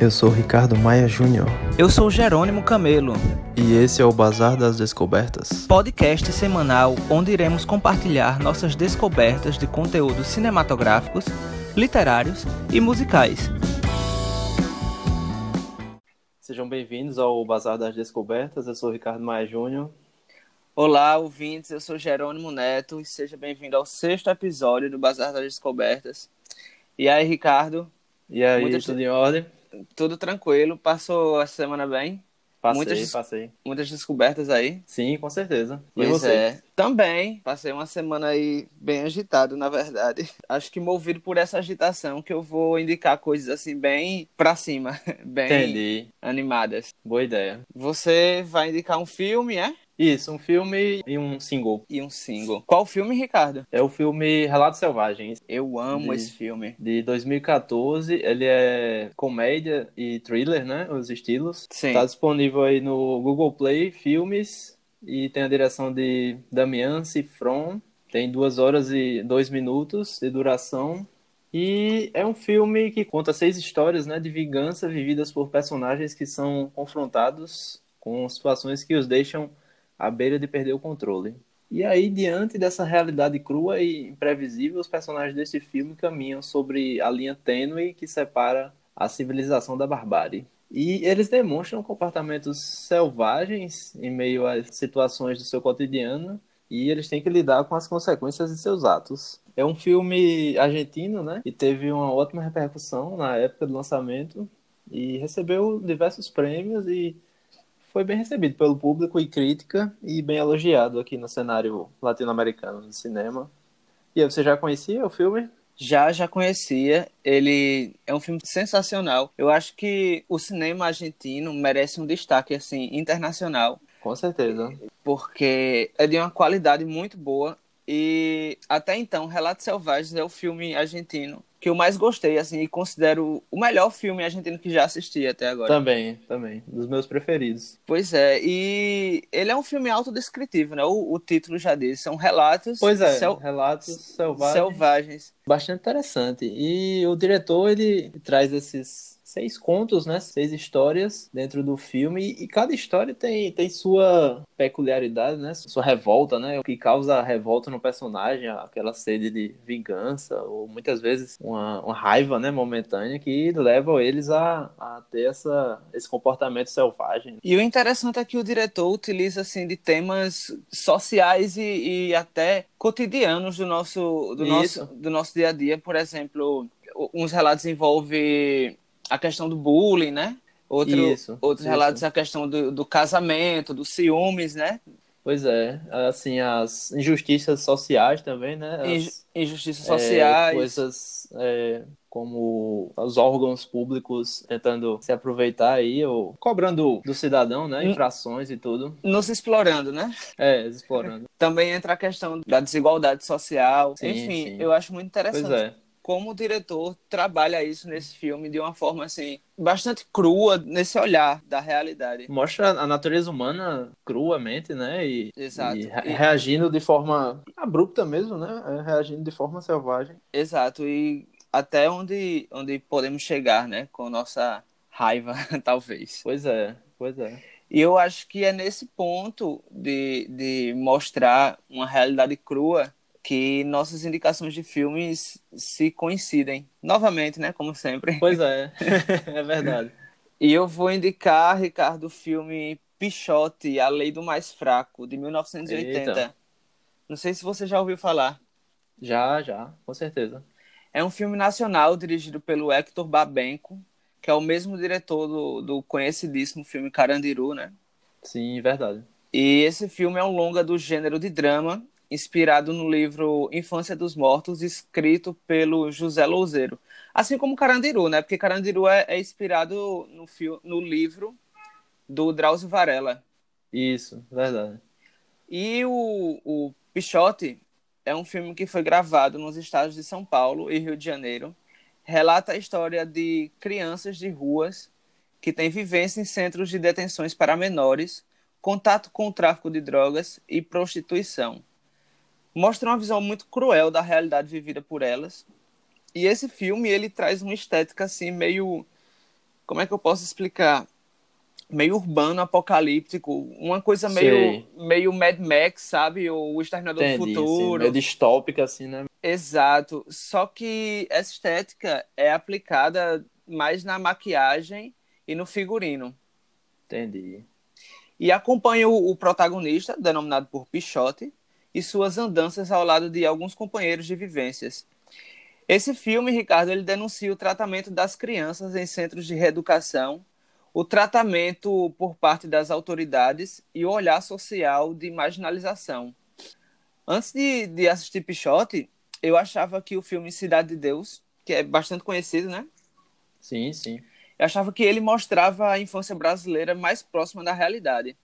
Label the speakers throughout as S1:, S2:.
S1: Eu sou Ricardo Maia Júnior.
S2: Eu sou Jerônimo Camelo.
S1: E esse é o Bazar das Descobertas.
S2: Podcast semanal onde iremos compartilhar nossas descobertas de conteúdos cinematográficos, literários e musicais.
S1: Sejam bem-vindos ao Bazar das Descobertas. Eu sou Ricardo Maia Júnior.
S2: Olá, ouvintes. Eu sou Jerônimo Neto e seja bem-vindo ao sexto episódio do Bazar das Descobertas. E aí, Ricardo?
S1: E aí, Muitas... tudo em ordem?
S2: Tudo tranquilo. Passou a semana bem?
S1: Passei,
S2: muitas,
S1: passei.
S2: Muitas descobertas aí?
S1: Sim, com certeza.
S2: E pois você? é. Também. Passei uma semana aí bem agitado, na verdade. Acho que movido por essa agitação que eu vou indicar coisas assim bem pra cima. Bem
S1: Entendi.
S2: animadas.
S1: Boa ideia.
S2: Você vai indicar um filme, é?
S1: Isso, um filme e um single.
S2: E um single. Qual filme, Ricardo?
S1: É o filme Relatos Selvagens.
S2: Eu amo de, esse filme.
S1: De 2014. Ele é comédia e thriller, né? Os estilos.
S2: Sim.
S1: Tá disponível aí no Google Play Filmes. E tem a direção de Damian Cifron. Tem duas horas e dois minutos de duração. E é um filme que conta seis histórias né, de vingança vividas por personagens que são confrontados com situações que os deixam à beira de perder o controle. E aí, diante dessa realidade crua e imprevisível, os personagens desse filme caminham sobre a linha tênue que separa a civilização da barbárie. E eles demonstram comportamentos selvagens em meio às situações do seu cotidiano e eles têm que lidar com as consequências de seus atos. É um filme argentino, né? E teve uma ótima repercussão na época do lançamento e recebeu diversos prêmios e foi bem recebido pelo público e crítica e bem elogiado aqui no cenário latino-americano de cinema. E você já conhecia o filme?
S2: Já, já conhecia. Ele é um filme sensacional. Eu acho que o cinema argentino merece um destaque assim internacional.
S1: Com certeza.
S2: Porque é de uma qualidade muito boa. E até então, Relatos Selvagens é o filme argentino que eu mais gostei, assim, e considero o melhor filme argentino que já assisti até agora.
S1: Também, também. Dos meus preferidos.
S2: Pois é, e ele é um filme autodescritivo, né? O, o título já diz, são relatos...
S1: Pois é, sel... relatos selvagens.
S2: selvagens.
S1: Bastante interessante. E o diretor, ele traz esses seis contos, né? Seis histórias dentro do filme e cada história tem, tem sua peculiaridade, né? Sua revolta, né? O que causa revolta no personagem, aquela sede de vingança ou muitas vezes uma, uma raiva, né? Momentânea que leva eles a, a ter essa, esse comportamento selvagem.
S2: E o interessante é que o diretor utiliza assim de temas sociais e, e até cotidianos do nosso do nosso do nosso dia a dia, por exemplo, uns relatos envolvem a questão do bullying, né? Outro,
S1: isso,
S2: outros
S1: isso.
S2: relatos a questão do, do casamento, dos ciúmes, né?
S1: Pois é, assim, as injustiças sociais também, né? As,
S2: injustiças sociais.
S1: É, coisas é, como os órgãos públicos tentando se aproveitar aí, ou cobrando do cidadão, né? Infrações e tudo.
S2: Nos explorando, né?
S1: É, explorando.
S2: Também entra a questão da desigualdade social.
S1: Sim,
S2: Enfim,
S1: sim.
S2: eu acho muito interessante.
S1: Pois é
S2: como o diretor trabalha isso nesse filme de uma forma assim bastante crua nesse olhar da realidade.
S1: Mostra a natureza humana cruamente, né? E,
S2: Exato.
S1: E, e... reagindo de forma abrupta mesmo, né? É, reagindo de forma selvagem.
S2: Exato. E até onde onde podemos chegar, né? Com nossa raiva, talvez.
S1: Pois é, pois é.
S2: E eu acho que é nesse ponto de, de mostrar uma realidade crua que nossas indicações de filmes se coincidem. Novamente, né? Como sempre.
S1: Pois é, é verdade.
S2: E eu vou indicar, Ricardo, o filme Pichote, A Lei do Mais Fraco, de 1980.
S1: Eita.
S2: Não sei se você já ouviu falar.
S1: Já, já, com certeza.
S2: É um filme nacional dirigido pelo Hector Babenco, que é o mesmo diretor do, do conhecidíssimo filme Carandiru, né?
S1: Sim, verdade.
S2: E esse filme é um longa do gênero de drama inspirado no livro Infância dos Mortos, escrito pelo José Louzeiro. Assim como Carandiru, né? Porque Carandiru é, é inspirado no, fio, no livro do Drauzio Varela.
S1: Isso, verdade.
S2: E o, o Pichote é um filme que foi gravado nos estados de São Paulo e Rio de Janeiro. Relata a história de crianças de ruas que têm vivência em centros de detenções para menores, contato com o tráfico de drogas e prostituição mostra uma visão muito cruel da realidade vivida por elas. E esse filme, ele traz uma estética assim meio como é que eu posso explicar? Meio urbano, apocalíptico, uma coisa meio, meio Mad Max, sabe? Ou o Exterminador Entendi, do Futuro. Sim,
S1: meio distópica, assim, né?
S2: Exato. Só que essa estética é aplicada mais na maquiagem e no figurino.
S1: Entendi.
S2: E acompanha o, o protagonista, denominado por Pichote, e suas andanças ao lado de alguns companheiros de vivências. Esse filme, Ricardo, ele denuncia o tratamento das crianças em centros de reeducação, o tratamento por parte das autoridades e o olhar social de marginalização. Antes de, de assistir Pichote, eu achava que o filme Cidade de Deus, que é bastante conhecido, né?
S1: Sim, sim.
S2: Eu achava que ele mostrava a infância brasileira mais próxima da realidade.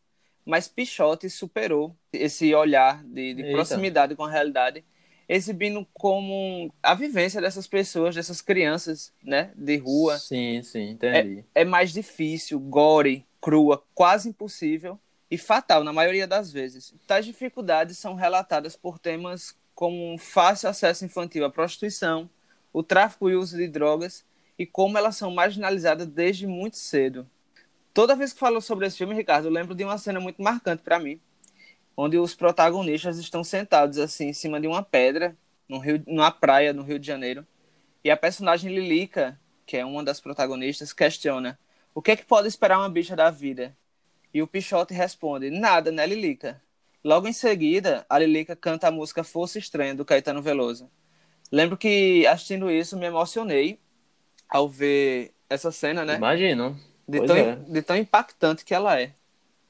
S2: Mas Pichote superou esse olhar de, de proximidade com a realidade, exibindo como a vivência dessas pessoas, dessas crianças, né, de rua.
S1: Sim, sim, entendi.
S2: É, é mais difícil, gore, crua, quase impossível e fatal na maioria das vezes. Tais dificuldades são relatadas por temas como um fácil acesso infantil à prostituição, o tráfico e uso de drogas e como elas são marginalizadas desde muito cedo. Toda vez que falo sobre esse filme, Ricardo, eu lembro de uma cena muito marcante para mim, onde os protagonistas estão sentados assim em cima de uma pedra, no rio, numa praia no Rio de Janeiro, e a personagem Lilica, que é uma das protagonistas, questiona: "O que é que pode esperar uma bicha da vida?" E o Pichote responde: "Nada, né, Lilica? Logo em seguida, a Lilica canta a música Força Estranha, do Caetano Veloso. Lembro que, assistindo isso, me emocionei ao ver essa cena, né?
S1: Imagino.
S2: De tão, é. de tão impactante que ela é.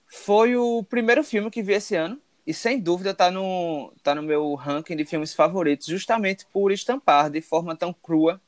S2: Foi o primeiro filme que vi esse ano e sem dúvida tá no, tá no meu ranking de filmes favoritos, justamente por estampar de forma tão crua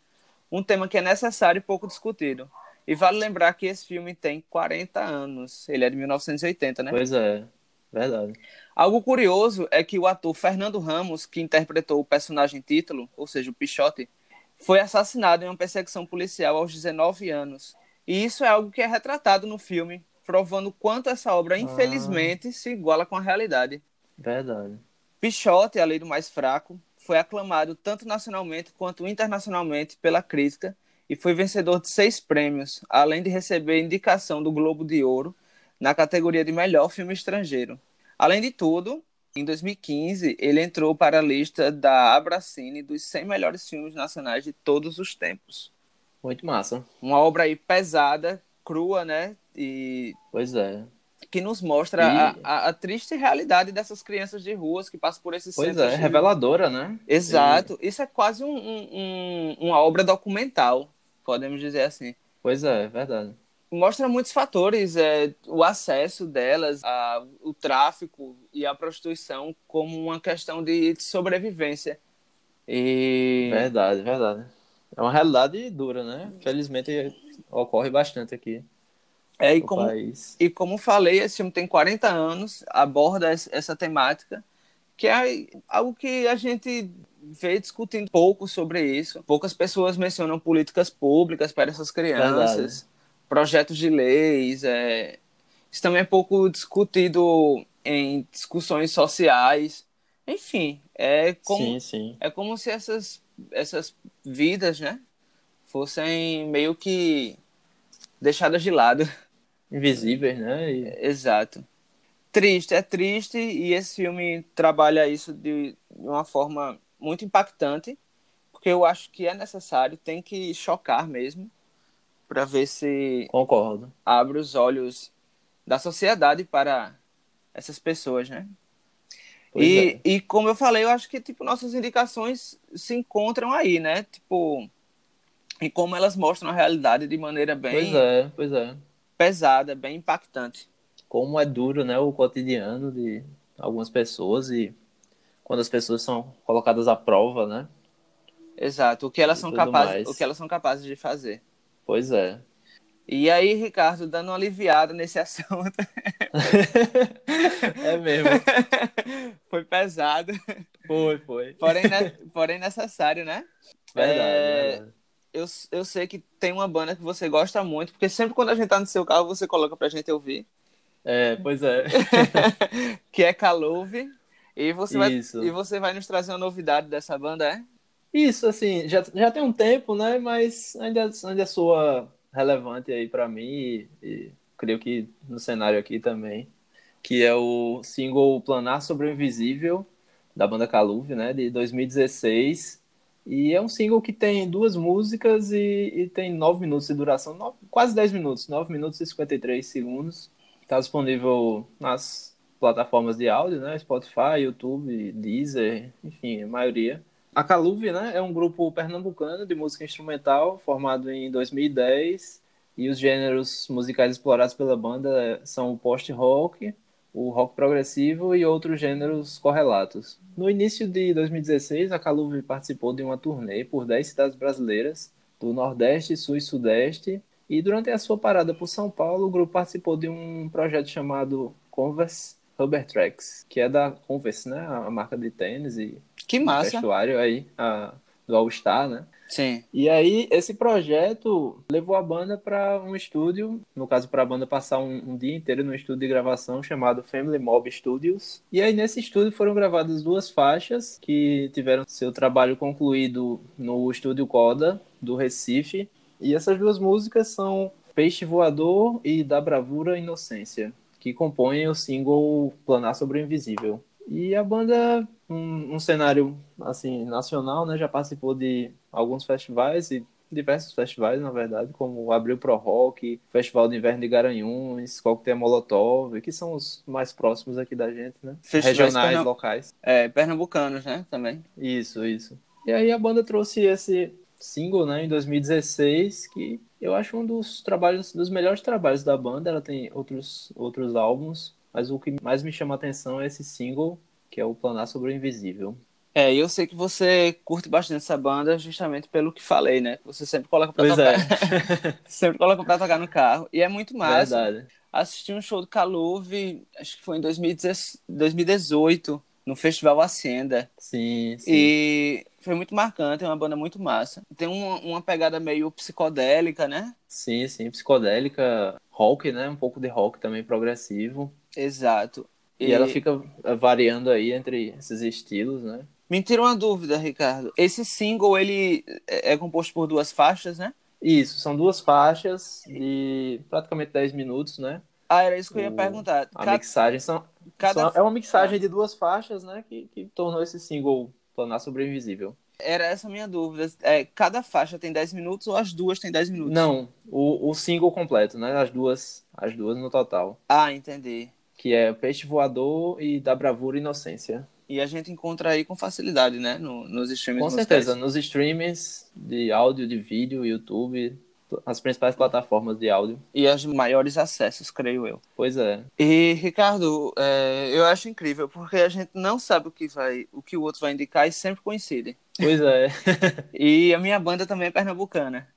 S2: um tema que é necessário e pouco discutido. E vale lembrar que esse filme tem 40 anos. Ele é de 1980, né?
S1: Pois é, verdade.
S2: Algo curioso é que o ator Fernando Ramos, que interpretou o personagem título, ou seja, o Pichote, foi assassinado em uma perseguição policial aos 19 anos. E isso é algo que é retratado no filme, provando quanto essa obra, ah. infelizmente, se iguala com a realidade.
S1: Verdade.
S2: Pichote, a lei do mais fraco, foi aclamado tanto nacionalmente quanto internacionalmente pela crítica e foi vencedor de seis prêmios, além de receber indicação do Globo de Ouro na categoria de melhor filme estrangeiro. Além de tudo, em 2015, ele entrou para a lista da Abracine dos 100 melhores filmes nacionais de todos os tempos.
S1: Muito massa.
S2: Uma obra aí pesada, crua, né? E
S1: pois é.
S2: Que nos mostra e... a, a, a, triste realidade dessas crianças de ruas que passam por esses
S1: pois centros. Pois é, de... reveladora, né?
S2: Exato. E... Isso é quase um, um, uma obra documental, podemos dizer assim.
S1: Pois é, é verdade
S2: mostra muitos fatores, é, o acesso delas, a, o tráfico e a prostituição como uma questão de sobrevivência. E...
S1: Verdade, verdade. É uma realidade dura, né? Felizmente ocorre bastante aqui.
S2: É, e, como, país. e como falei, esse filme tem 40 anos, aborda essa temática, que é algo que a gente vê discutindo pouco sobre isso. Poucas pessoas mencionam políticas públicas para essas crianças. Projetos de leis. É... Isso também é pouco discutido em discussões sociais. Enfim, é como,
S1: sim, sim.
S2: É como se essas, essas vidas, né, fossem meio que deixadas de lado.
S1: Invisíveis, né? E...
S2: Exato. Triste, é triste e esse filme trabalha isso de uma forma muito impactante, porque eu acho que é necessário, tem que chocar mesmo para ver se
S1: concordo
S2: abre os olhos da sociedade para essas pessoas, né? E, é. e como eu falei, eu acho que tipo nossas indicações se encontram aí, né? Tipo, e como elas mostram a realidade de maneira bem
S1: pois é, pois é.
S2: pesada, bem impactante.
S1: Como é duro, né, o cotidiano de algumas pessoas e quando as pessoas são colocadas à prova, né?
S2: Exato, o que elas são capazes, mais. o que elas são capazes de fazer.
S1: Pois é.
S2: E aí, Ricardo, dando uma aliviada nesse assunto.
S1: é mesmo.
S2: Foi pesado.
S1: Foi, foi.
S2: Porém, ne... Porém necessário, né?
S1: Verdade, é... verdade.
S2: Eu, eu sei que tem uma banda que você gosta muito, porque sempre quando a gente tá no seu carro, você coloca pra gente ouvir.
S1: É, pois é.
S2: que é Calouve. E você, vai, e você vai nos trazer uma novidade dessa banda, é?
S1: Isso, assim, já, já tem um tempo, né? Mas ainda, ainda soa relevante aí para mim e, e, creio que no cenário aqui também, que é o single Planar sobre o Invisível da banda Caluve, né, de 2016. E é um single que tem duas músicas e, e tem nove minutos de duração, nove, quase 10 minutos, 9 minutos e 53 segundos. Está disponível nas plataformas de áudio, né? Spotify, YouTube, Deezer, enfim, a maioria. A Caluve, né, é um grupo pernambucano de música instrumental formado em 2010 e os gêneros musicais explorados pela banda são o post-rock, o rock progressivo e outros gêneros correlatos. No início de 2016, a Caluve participou de uma turnê por 10 cidades brasileiras, do Nordeste, Sul e Sudeste, e durante a sua parada por São Paulo, o grupo participou de um projeto chamado Converse Rubber Tracks, que é da Converse, né, a marca de tênis e
S2: que massa.
S1: vestuário aí, a, do All Star, né?
S2: Sim.
S1: E aí, esse projeto levou a banda para um estúdio, no caso, para a banda passar um, um, dia inteiro no estúdio de gravação chamado Family Mob Studios. E aí, nesse estúdio, foram gravadas duas faixas que tiveram seu trabalho concluído no estúdio Coda, do Recife. E essas duas músicas são Peixe Voador e Da Bravura Inocência, que compõem o single Planar sobre o Invisível. E a banda, um, um, cenário assim nacional, né, já participou de alguns festivais e diversos festivais, na verdade, como o Abril Pro Rock, Festival de Inverno de Garanhuns, Coquetel Molotov, que são os mais próximos aqui da gente, né?
S2: Festivais
S1: Regionais,
S2: pernam...
S1: locais.
S2: É, pernambucanos, né, também.
S1: Isso, isso. E aí a banda trouxe esse single, né, em 2016, que eu acho um dos trabalhos, dos melhores trabalhos da banda. Ela tem outros, outros álbuns, mas o que mais me chama a atenção é esse single, que é o Planar sobre o Invisível.
S2: É, eu sei que você curte bastante essa banda justamente pelo que falei, né? Você sempre coloca pra
S1: pois
S2: tocar.
S1: É.
S2: sempre coloca pra tocar no carro. E é muito massa.
S1: Verdade.
S2: Assisti um show do Caluve, acho que foi em 2018, no Festival Hacienda.
S1: Sim, sim.
S2: E foi muito marcante, é uma banda muito massa. Tem uma, uma pegada meio psicodélica, né?
S1: Sim, sim, psicodélica, rock, né? Um pouco de rock também progressivo.
S2: Exato.
S1: E, e ela fica variando aí entre esses estilos, né?
S2: Me tira uma dúvida, Ricardo. Esse single, ele é, é composto por duas faixas, né?
S1: Isso, são duas faixas de praticamente 10 minutos, né?
S2: Ah, era isso que eu ia perguntar.
S1: A Cada... mixagem são, Cada... são, É uma mixagem de duas faixas, né? Que, que tornou esse single Planar Sobre Invisível.
S2: Era essa a minha dúvida. É, cada faixa tem 10 minutos ou as duas têm 10 minutos?
S1: Não, o, o single completo, né? As duas, as duas no total.
S2: Ah, entendi.
S1: Que é Peixe Voador e Da Bravura e Inocência.
S2: E a gente encontra aí com facilidade, né? No, nos streams
S1: Com certeza, nos streams de áudio, de vídeo, YouTube, as principais plataformas de áudio.
S2: E as maiores acessos, creio eu.
S1: Pois é.
S2: E, Ricardo, é, eu acho incrível, porque a gente não sabe o que vai, o que o outro vai indicar e sempre coincide.
S1: Pois é.
S2: e a minha banda também é pernambucana.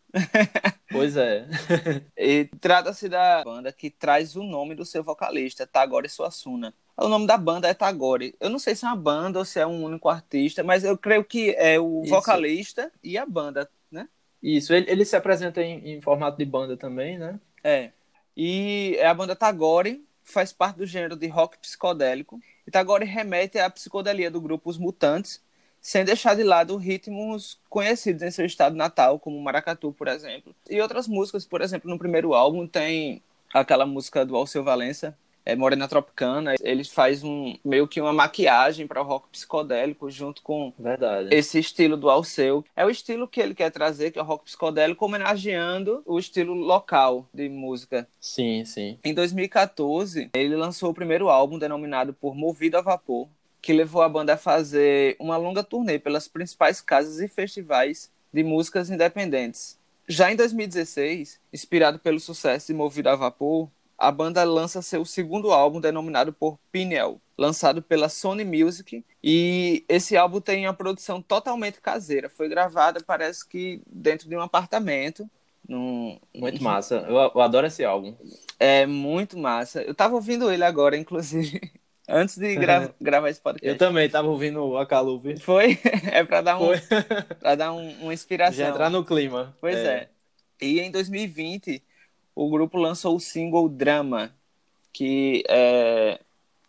S1: Pois é.
S2: e trata-se da banda que traz o nome do seu vocalista, Tagore Suassuna. O nome da banda é Tagore. Eu não sei se é uma banda ou se é um único artista, mas eu creio que é o Isso. vocalista e a banda, né?
S1: Isso, ele, ele se apresenta em, em, formato de banda também, né?
S2: É. E é a banda Tagore, faz parte do gênero de rock psicodélico. E Tagore remete à psicodelia do grupo Os Mutantes, sem deixar de lado ritmos conhecidos em seu estado natal, como Maracatu, por exemplo. E outras músicas, por exemplo, no primeiro álbum tem aquela música do Alceu Valença, é, Morena Tropicana, ele faz um meio que uma maquiagem para o rock psicodélico junto com
S1: Verdade.
S2: esse estilo do Alceu. É o estilo que ele quer trazer, que é o rock psicodélico, homenageando o estilo local de música.
S1: Sim, sim.
S2: Em 2014, ele lançou o primeiro álbum denominado por Movido a Vapor, que levou a banda a fazer uma longa turnê pelas principais casas e festivais de músicas independentes. Já em 2016, inspirado pelo sucesso de Movido a Vapor, a banda lança seu segundo álbum denominado por Pineal, lançado pela Sony Music, e esse álbum tem uma produção totalmente caseira. Foi gravada, parece que dentro de um apartamento. Num...
S1: Muito massa. Eu, eu adoro esse álbum.
S2: É muito massa. Eu tava ouvindo ele agora, inclusive. Antes de gra gravar esse podcast.
S1: Eu também tava ouvindo a Caluve.
S2: Foi? É pra dar, um, pra dar um, uma inspiração.
S1: Já entrar no clima.
S2: Pois é. é. E em 2020, o grupo lançou o single Drama, que é,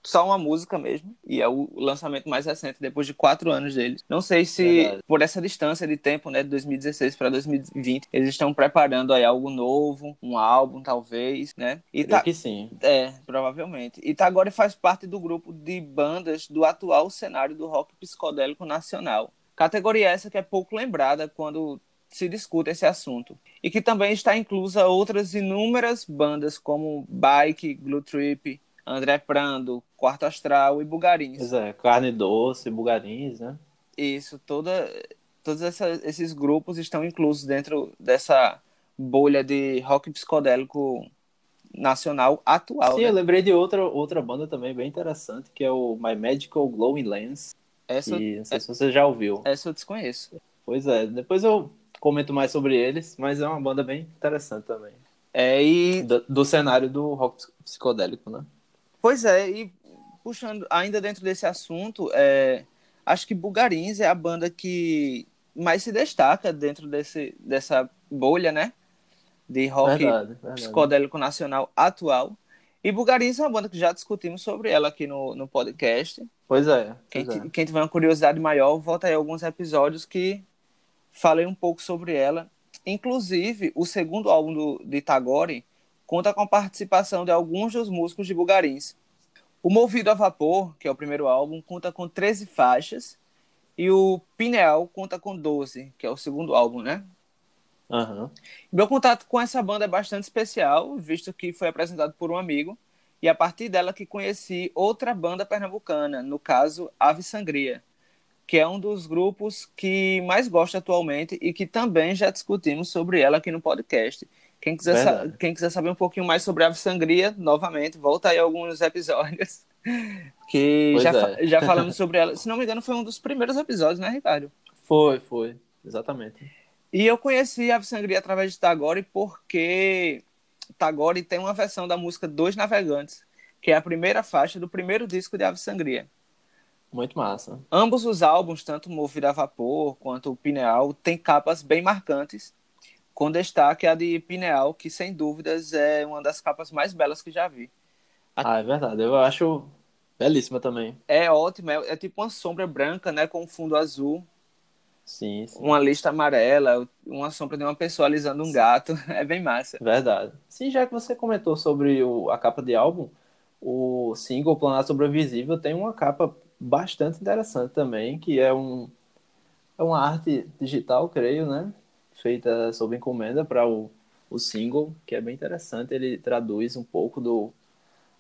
S2: só uma música mesmo, e é o lançamento mais recente, depois de quatro anos deles. Não sei se, Verdade. por essa distância de tempo, né, de 2016 para 2020, eles estão preparando aí algo novo, um álbum, talvez, né?
S1: E tá... que sim.
S2: É, provavelmente. E tá agora faz parte do grupo de bandas do atual cenário do rock psicodélico nacional. Categoria essa que é pouco lembrada quando se discute esse assunto. E que também está inclusa outras inúmeras bandas como Bike, Glue Trip, André Prando, Quarto Astral e Bugarins.
S1: Pois é, Carne Doce, Bugarins, né?
S2: Isso, toda, todos essa, esses grupos estão inclusos dentro dessa bolha de rock psicodélico nacional atual.
S1: Sim,
S2: né?
S1: eu lembrei de outra, outra banda também bem interessante, que é o My Magical Glowing Lens. Essa, que, não sei é, se você já ouviu.
S2: Essa eu desconheço.
S1: Pois é, depois eu comento mais sobre eles, mas é uma banda bem interessante também.
S2: É, e...
S1: Do, do cenário do rock psicodélico, né?
S2: Pois é, e puxando ainda dentro desse assunto, é, acho que Bugarins é a banda que mais se destaca dentro desse, dessa bolha, né? De rock verdade, verdade. psicodélico nacional atual. E Bugarins é uma banda que já discutimos sobre ela aqui no, no podcast.
S1: Pois é.
S2: Pois
S1: quem,
S2: é. quem tiver uma curiosidade maior, volta aí alguns episódios que falei um pouco sobre ela. Inclusive, o segundo álbum do, de Tagore conta com a participação de alguns dos músicos de Bugarins. O Movido a Vapor, que é o primeiro álbum, conta com 13 faixas, e o Pineal conta com 12, que é o segundo álbum, né?
S1: Uhum.
S2: Meu contato com essa banda é bastante especial, visto que foi apresentado por um amigo, e a partir dela que conheci outra banda pernambucana, no caso Ave Sangria, que é um dos grupos que mais gosto atualmente e que também já discutimos sobre ela aqui no podcast. Quem quiser, quem quiser saber um pouquinho mais sobre Ave Sangria, novamente, volta aí alguns episódios que já, é. já falamos sobre ela. Se não me engano, foi um dos primeiros episódios, né, Ricardo?
S1: Foi, foi, exatamente.
S2: E eu conheci Ave Sangria através de Tagore porque Tagore tem uma versão da música Dois Navegantes, que é a primeira faixa do primeiro disco de Ave Sangria.
S1: Muito massa.
S2: Ambos os álbuns, tanto o Movido a Vapor quanto o Pineal, têm capas bem marcantes, com destaque a de Pineal, que sem dúvidas é uma das capas mais belas que já vi.
S1: A... Ah, é verdade. Eu acho belíssima também.
S2: É ótima, é, é tipo uma sombra branca, né, com um fundo azul.
S1: Sim, sim,
S2: Uma lista amarela, uma sombra de uma pessoa alisando um gato. É bem massa.
S1: Verdade. Sim, já que você comentou sobre o, a capa de álbum, o single Planar Sobre o Invisível tem uma capa bastante interessante também, que é um é uma arte digital, creio, né? Feita sob encomenda para o, o single, que é bem interessante. Ele traduz um pouco do,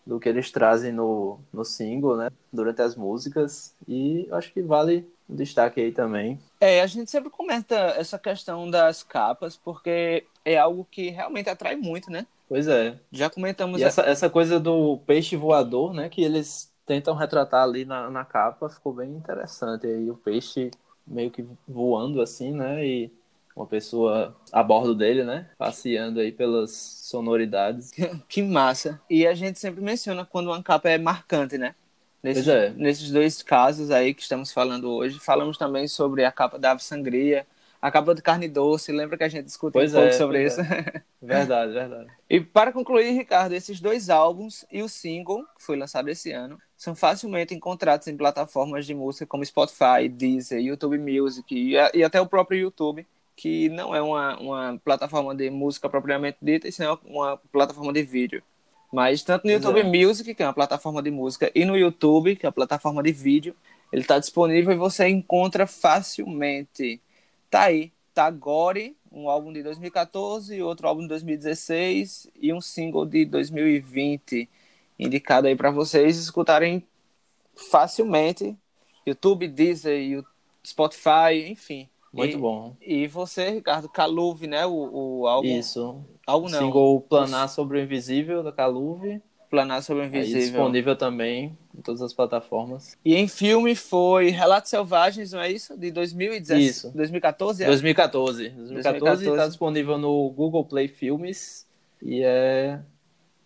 S1: do que eles trazem no, no single, né? Durante as músicas. E acho que vale um destaque aí também.
S2: É, a gente sempre comenta essa questão das capas, porque é algo que realmente atrai muito, né?
S1: Pois é.
S2: Já comentamos.
S1: E essa, essa coisa do peixe voador, né? Que eles tentam retratar ali na, na capa, ficou bem interessante. Aí o peixe meio que voando assim, né? E uma pessoa a bordo dele, né? Passeando aí pelas sonoridades.
S2: que massa. E a gente sempre menciona quando uma capa é marcante, né? Nesses, é. nesses dois casos aí que estamos falando hoje, falamos também sobre a capa da Ave Sangria, a capa de carne doce, lembra que a gente discutiu pois um pouco é, sobre isso? É.
S1: Verdade, verdade.
S2: e para concluir, Ricardo, esses dois álbuns e o single, que foi lançado esse ano, são facilmente encontrados em plataformas de música como Spotify, Deezer, YouTube Music e, e até o próprio YouTube, que não é uma, uma plataforma de música propriamente dita, e sim uma plataforma de vídeo. Mas tanto no YouTube é. Music, que é uma plataforma de música, e no YouTube, que é a plataforma de vídeo, ele está disponível e você encontra facilmente. Tá aí, Tagore, um álbum de 2014, outro álbum de 2016 e um single de 2020, indicado aí para vocês escutarem facilmente. YouTube, Deezer, Spotify, enfim.
S1: Muito
S2: e,
S1: bom.
S2: E você, Ricardo, Caluve, né? O, o álbum.
S1: Isso.
S2: Álbum não.
S1: Single Planar sobre o Invisível da Caluve.
S2: Planar sobre o Invisível. É
S1: disponível também em todas as plataformas.
S2: E em filme foi Relatos Selvagens, não é isso? De 2017. Isso. 2014? É?
S1: 2014. 2014 está disponível no Google Play Filmes e é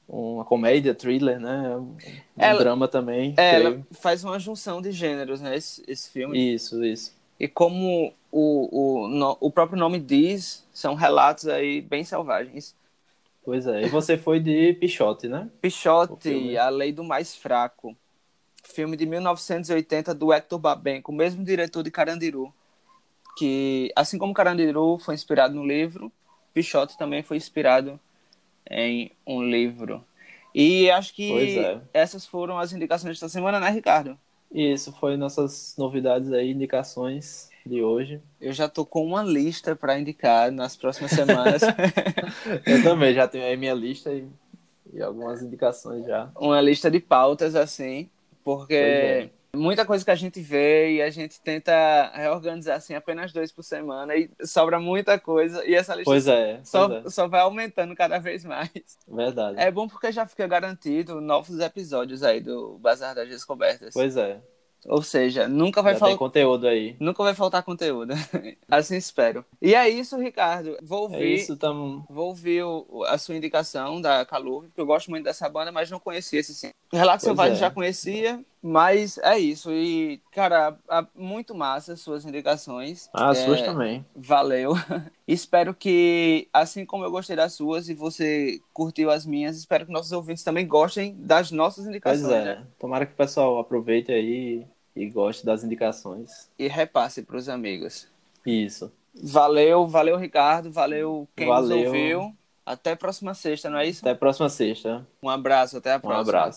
S1: uma comédia, thriller, né? Um ela, drama também.
S2: É, ela faz uma junção de gêneros, né? Esse, esse filme.
S1: Isso, isso.
S2: E como o, o, no, o próprio nome diz, são relatos aí bem selvagens.
S1: Pois é. E você foi de Pichote, né?
S2: Pichote, A Lei do Mais Fraco. filme de 1980 do Hector Babenco, o mesmo diretor de Carandiru, que, assim como Carandiru foi inspirado no livro, Pichote também foi inspirado em um livro. E acho que
S1: é.
S2: essas foram as indicações desta semana, né, Ricardo?
S1: Isso foi nossas novidades aí, indicações de hoje.
S2: Eu já tô com uma lista para indicar nas próximas semanas.
S1: Eu também já tenho aí minha lista e, e algumas indicações já.
S2: uma lista de pautas assim, porque
S1: é.
S2: Muita coisa que a gente vê e a gente tenta reorganizar assim apenas dois por semana e sobra muita coisa e essa lista
S1: Pois é,
S2: só,
S1: pois é.
S2: só vai aumentando cada vez mais.
S1: Verdade.
S2: É bom porque já fica garantido novos episódios aí do Bazar das Descobertas.
S1: Pois é.
S2: Ou seja, nunca vai faltar
S1: conteúdo aí.
S2: Nunca vai faltar conteúdo. assim espero. E é isso, Ricardo. Vou
S1: É
S2: ouvir,
S1: isso, tamo.
S2: vou ouvir o- a sua indicação da Caluve, porque eu gosto muito dessa banda, mas não conhecia esse sim. Relato
S1: Pois
S2: Selvagem
S1: é.
S2: já conhecia, mas é isso. E, cara, muito massa as suas indicações.
S1: Ah, as
S2: É,
S1: suas também.
S2: Valeu. espero que, assim como eu gostei das suas e você curtiu as minhas, espero que nossos ouvintes também gostem das nossas
S1: Pois
S2: indicações.
S1: é.
S2: né?
S1: Tomara que o pessoal aproveite aí e goste das indicações.
S2: E repasse para os amigos.
S1: Isso.
S2: Valeu, valeu, Ricardo. Valeu quem nos
S1: Valeu.
S2: ouviu. Até a próxima sexta, não é isso?
S1: Até a próxima sexta.
S2: Um abraço, até a
S1: Um
S2: próxima.
S1: abraço.